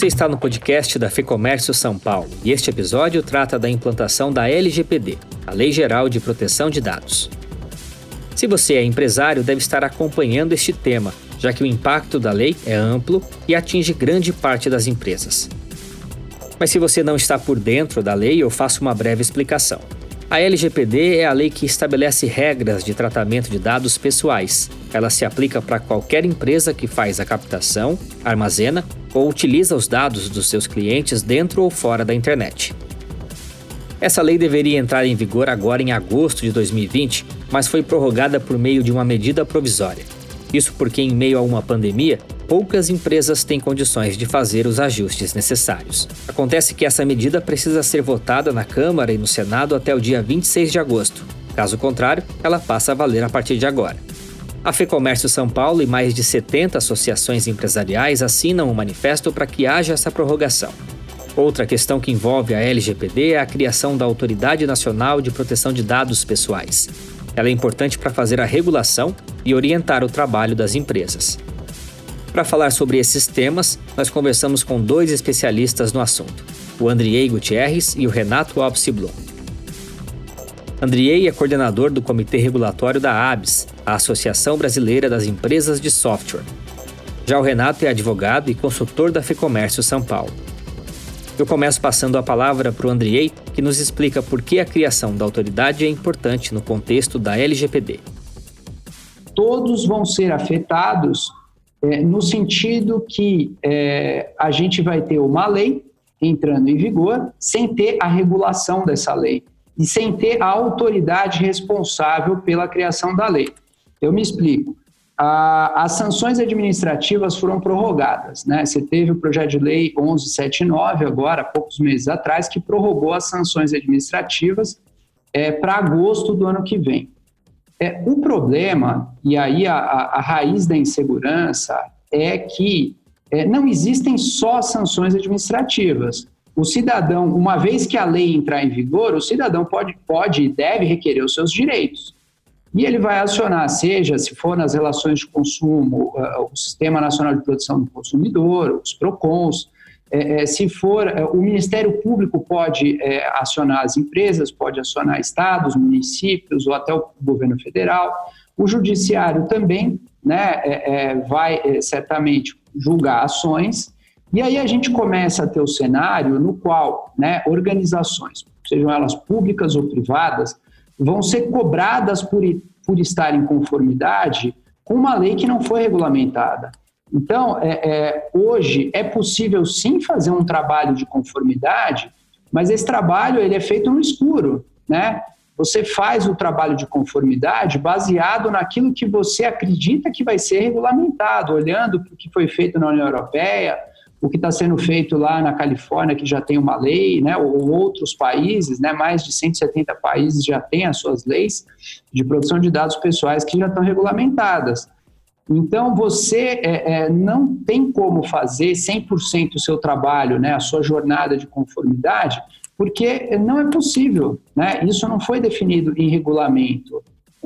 Você está no podcast da FEComércio São Paulo e este episódio trata da implantação da LGPD, a Lei Geral de Proteção de Dados. Se você é empresário, deve estar acompanhando este tema, já que o impacto da lei é amplo e atinge grande parte das empresas. Mas se você não está por dentro da lei, eu faço uma breve explicação. A LGPD é a lei que estabelece regras de tratamento de dados pessoais. Ela se aplica para qualquer empresa que faz a captação, armazena ou utiliza os dados dos seus clientes dentro ou fora da internet. Essa lei deveria entrar em vigor agora em agosto de 2020, mas foi prorrogada por meio de uma medida provisória. Isso porque, em meio a uma pandemia, poucas empresas têm condições de fazer os ajustes necessários. Acontece que essa medida precisa ser votada na Câmara e no Senado até o dia 26 de agosto. Caso contrário, ela passa a valer a partir de agora. A FEComércio São Paulo e mais de 70 associações empresariais assinam um manifesto para que haja essa prorrogação. Outra questão que envolve a LGPD é a criação da Autoridade Nacional de Proteção de Dados Pessoais. Ela é importante para fazer a regulação e orientar o trabalho das empresas. Para falar sobre esses temas, nós conversamos com dois especialistas no assunto, o Andriei Gutierrez e o Renato Alves Blum. Andriei é coordenador do Comitê Regulatório da ABS, a Associação Brasileira das Empresas de Software. Já o Renato é advogado e consultor da FEComércio São Paulo. Eu começo passando a palavra para o Andriei, que nos explica por que a criação da autoridade é importante no contexto da LGPD. Todos vão ser afetados é, no sentido que é, a gente vai ter uma lei entrando em vigor sem ter a regulação dessa lei e sem ter a autoridade responsável pela criação da lei. Eu me explico. As sanções administrativas foram prorrogadas. Né? Você teve o projeto de lei 1179, agora, há poucos meses atrás, que prorrogou as sanções administrativas é, para agosto do ano que vem. É, o problema, e aí a, a, a raiz da insegurança, é que é, não existem só sanções administrativas. O cidadão, uma vez que a lei entrar em vigor, o cidadão pode, pode e deve requerer os seus direitos. E ele vai acionar, seja se for nas relações de consumo, uh, o Sistema Nacional de Proteção do Consumidor, os PROCONs, é, se for, o Ministério Público pode acionar as empresas, pode acionar estados, municípios ou até o governo federal. O Judiciário também né, vai certamente julgar ações. E aí a gente começa a ter o cenário no qual né, organizações, sejam elas públicas ou privadas, vão ser cobradas por, por estar em conformidade com uma lei que não foi regulamentada. Então, é, é, hoje é possível sim fazer um trabalho de conformidade, mas esse trabalho ele é feito no escuro, né? Você faz o trabalho de conformidade baseado naquilo que você acredita que vai ser regulamentado, olhando o que foi feito na União Europeia, o que está sendo feito lá na Califórnia, que já tem uma lei, né, ou outros países, né, mais de 170 países já têm as suas leis de proteção de dados pessoais que já estão regulamentadas. Então, você é, é, não tem como fazer 100% o seu trabalho, né, a sua jornada de conformidade, porque não é possível. Né? Isso não foi definido em regulamento.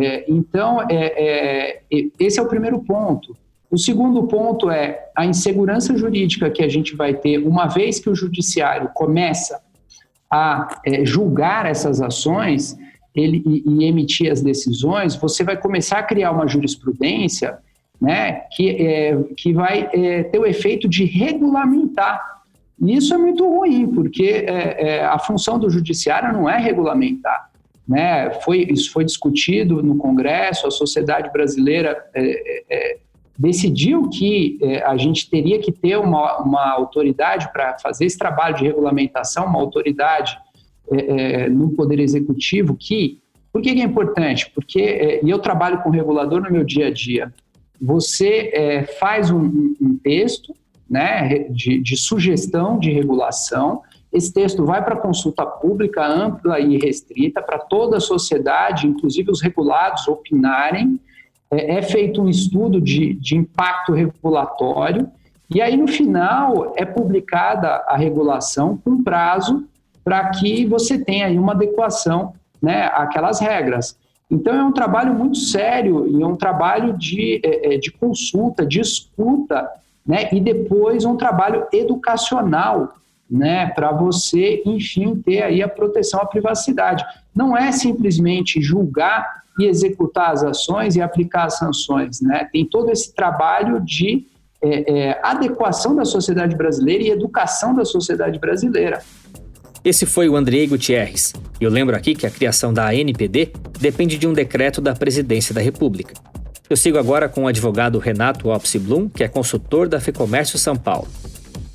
É, então, é, é, esse é o primeiro ponto. O segundo ponto é a insegurança jurídica que a gente vai ter, uma vez que o judiciário começa a é, julgar essas ações ele, e, e emitir as decisões, você vai começar a criar uma jurisprudência né, que, é, que vai é, ter o efeito de regulamentar. E isso é muito ruim, porque é, é a função do judiciário não é regulamentar. Né? Foi, isso foi discutido no Congresso, a sociedade brasileira é, decidiu que a gente teria que ter uma, uma autoridade para fazer esse trabalho de regulamentação, uma autoridade no Poder Executivo que. Por que é importante? Porque eu trabalho com regulador no meu dia a dia você faz um, um, texto né, de, de, sugestão de regulação. Esse texto vai para consulta pública ampla e restrita para toda a sociedade, inclusive os regulados, opinarem. É, é feito um estudo de, de impacto regulatório e aí, no final, é publicada a regulação com prazo para que você tenha aí uma adequação né, àquelas regras. Então, é um trabalho muito sério e é um trabalho de, é, é, de consulta, de escuta né? E depois um trabalho educacional, né? Para você, enfim, ter aí a proteção à privacidade. Não é simplesmente julgar e executar as ações e aplicar as sanções, né? Tem todo esse trabalho de é, é, adequação da sociedade brasileira e educação da sociedade brasileira. Esse foi o Andrei Gutierrez. Eu lembro aqui que a criação da ANPD depende de um decreto da Presidência da República. Eu sigo agora com o advogado Renato Opsi Blum, que é consultor da FEComércio São Paulo.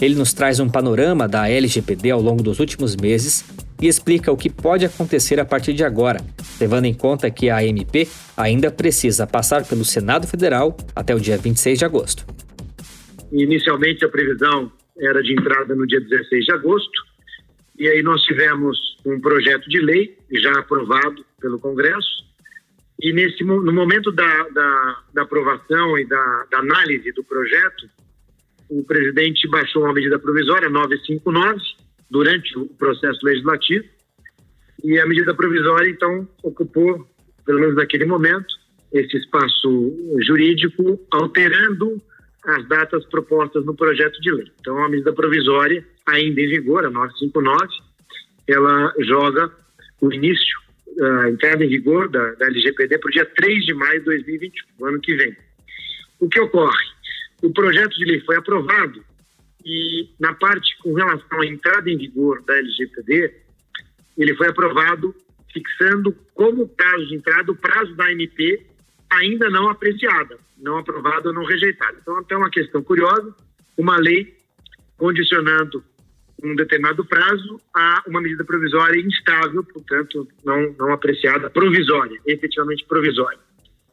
Ele nos traz um panorama da LGPD ao longo dos últimos meses e explica o que pode acontecer a partir de agora, levando em conta que a AMP ainda precisa passar pelo Senado Federal até o dia 26 de agosto. Inicialmente, a previsão era de entrada no dia 16 de agosto, e aí nós tivemos um projeto de lei já aprovado pelo Congresso, e nesse, no momento da, da, da aprovação e da, da, análise do projeto, o presidente baixou uma medida provisória 959 durante o processo legislativo e a medida provisória então ocupou, pelo menos naquele momento, esse espaço jurídico, alterando as datas propostas no projeto de lei. Então, a medida provisória, ainda em vigor, a 959, ela joga o início a entrada em vigor da, da LGPD para o dia 3 de maio de 2021, ano que vem. O que ocorre? O projeto de lei foi aprovado e, na parte com relação à entrada em vigor da LGPD, ele foi aprovado fixando como prazo de entrada o prazo da ANP ainda não apreciada, não aprovada ou não rejeitada. Então, até uma questão curiosa, uma lei condicionando um determinado prazo a uma medida provisória instável, portanto, não, não apreciada, provisória, efetivamente provisória.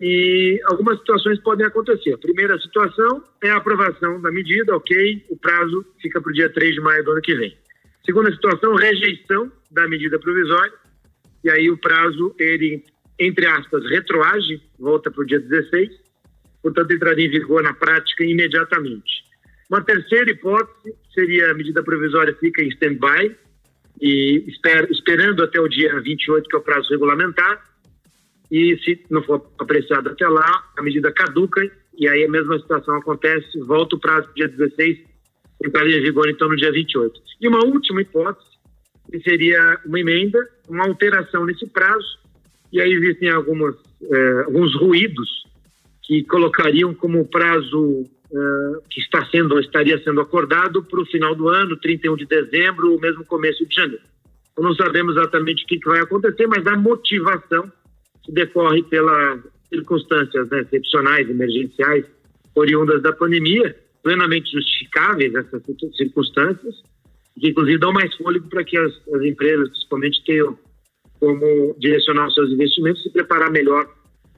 E algumas situações podem acontecer. A primeira situação é a aprovação da medida, ok, o prazo fica para o dia 3 de maio do ano que vem. Segunda situação, rejeição da medida provisória, e aí o prazo, ele, entre aspas, retroage, volta para o dia 16, portanto, entraria em vigor na prática imediatamente. Uma terceira hipótese seria a medida provisória fica em stand-by e esper, esperando até o dia 28, que é o prazo regulamentar, e se não for apreciado até lá, a medida caduca e aí a mesma situação acontece, volta o prazo dia 16, entraria em vigor então no dia 28. E uma última hipótese, que seria uma emenda, uma alteração nesse prazo, e aí existem algumas, eh, alguns ruídos que colocariam como prazo uh, que está sendo estaria sendo acordado para o final do ano, 31 de dezembro ou mesmo começo de janeiro. Então, não sabemos exatamente o que, que vai acontecer, mas a motivação que decorre pelas circunstâncias né, excepcionais, emergenciais, oriundas da pandemia, plenamente justificáveis essas circunstâncias, que inclusive dão mais fôlego para que as, as empresas, principalmente, tenham como direcionar seus investimentos e se preparar melhor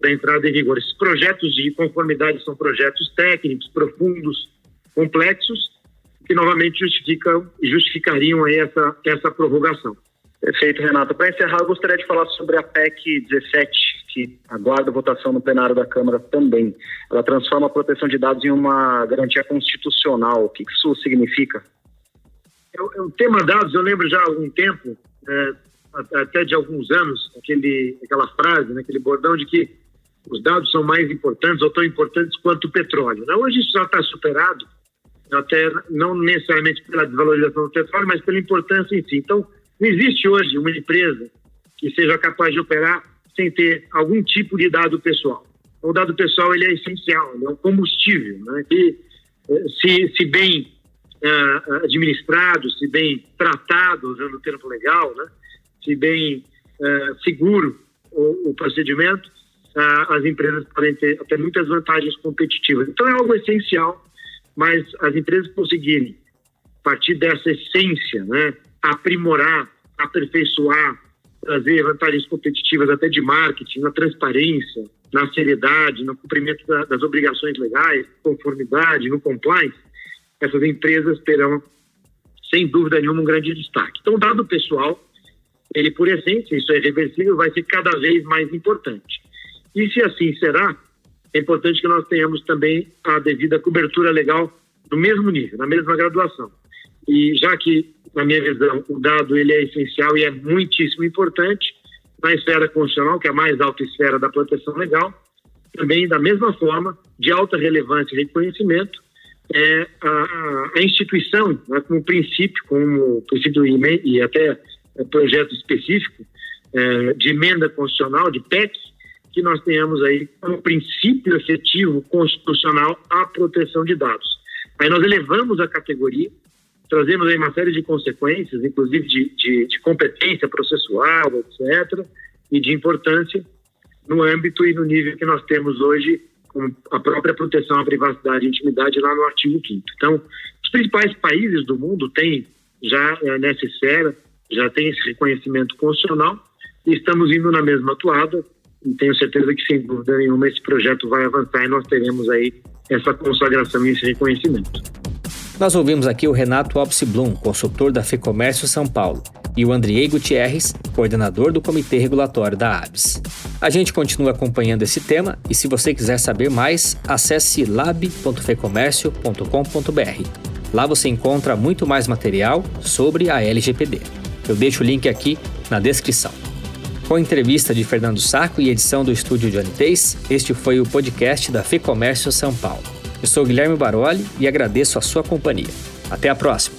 da entrada em vigor. Esses projetos de conformidade são projetos técnicos, profundos, complexos, que novamente justificam justificariam essa, essa prorrogação. Perfeito, Renato. Para encerrar, eu gostaria de falar sobre a PEC 17, que aguarda votação no plenário da Câmara também. Ela transforma a proteção de dados em uma garantia constitucional. O que isso significa? O tema dados, eu lembro já há algum tempo, é, até de alguns anos, aquele, aquela frase, né, aquele bordão de que os dados são mais importantes ou tão importantes quanto o petróleo. Né? Hoje isso já está superado, até não necessariamente pela desvalorização do petróleo, mas pela importância em si. Então, não existe hoje uma empresa que seja capaz de operar sem ter algum tipo de dado pessoal. O dado pessoal ele é essencial, ele é um combustível, né? E eh, se, se bem uh, administrado, se bem tratado, usando o termo legal, né? Se bem uh, seguro o, o procedimento, as empresas podem ter até muitas vantagens competitivas. Então é algo essencial, mas as empresas conseguirem, partir dessa essência, né, aprimorar, aperfeiçoar, trazer vantagens competitivas até de marketing, na transparência, na seriedade, no cumprimento da, das obrigações legais, conformidade, no compliance, essas empresas terão, sem dúvida nenhuma, um grande destaque. Então, dado pessoal, ele por essência, isso é reversível, vai ser cada vez mais importante. E se assim será, é importante que nós tenhamos também a devida cobertura legal no mesmo nível, na mesma graduação. E já que, na minha visão, o dado ele é essencial e é muitíssimo importante, na esfera constitucional, que é a mais alta esfera da proteção legal, também da mesma forma, de alta relevância e reconhecimento, é a, a instituição, né, como princípio, como princípio e até projeto específico é, de emenda constitucional, de PEC, que nós tenhamos aí como princípio efetivo constitucional a proteção de dados. Aí nós elevamos a categoria, trazemos aí uma série de consequências, inclusive de, de, de competência processual, etc., e de importância no âmbito e no nível que nós temos hoje com a própria proteção à privacidade e intimidade lá no artigo 5 Então, os principais países do mundo têm já é, nessa esfera, já tem esse reconhecimento constitucional e estamos indo na mesma atuada e tenho certeza que, sem dúvida nenhuma, esse projeto vai avançar e nós teremos aí essa consagração e esse reconhecimento. Nós ouvimos aqui o Renato Alpse Blum, consultor da FEComércio São Paulo, e o Andriei Gutierrez, coordenador do Comitê Regulatório da ABS. A gente continua acompanhando esse tema e se você quiser saber mais, acesse lab.fecomércio.com.br. Lá você encontra muito mais material sobre a LGPD. Eu deixo o link aqui na descrição. Com entrevista de Fernando Saco e edição do estúdio Johnny Tays, este foi o podcast da FEComércio São Paulo. Eu sou Guilherme Baroli e agradeço a sua companhia. Até a próxima!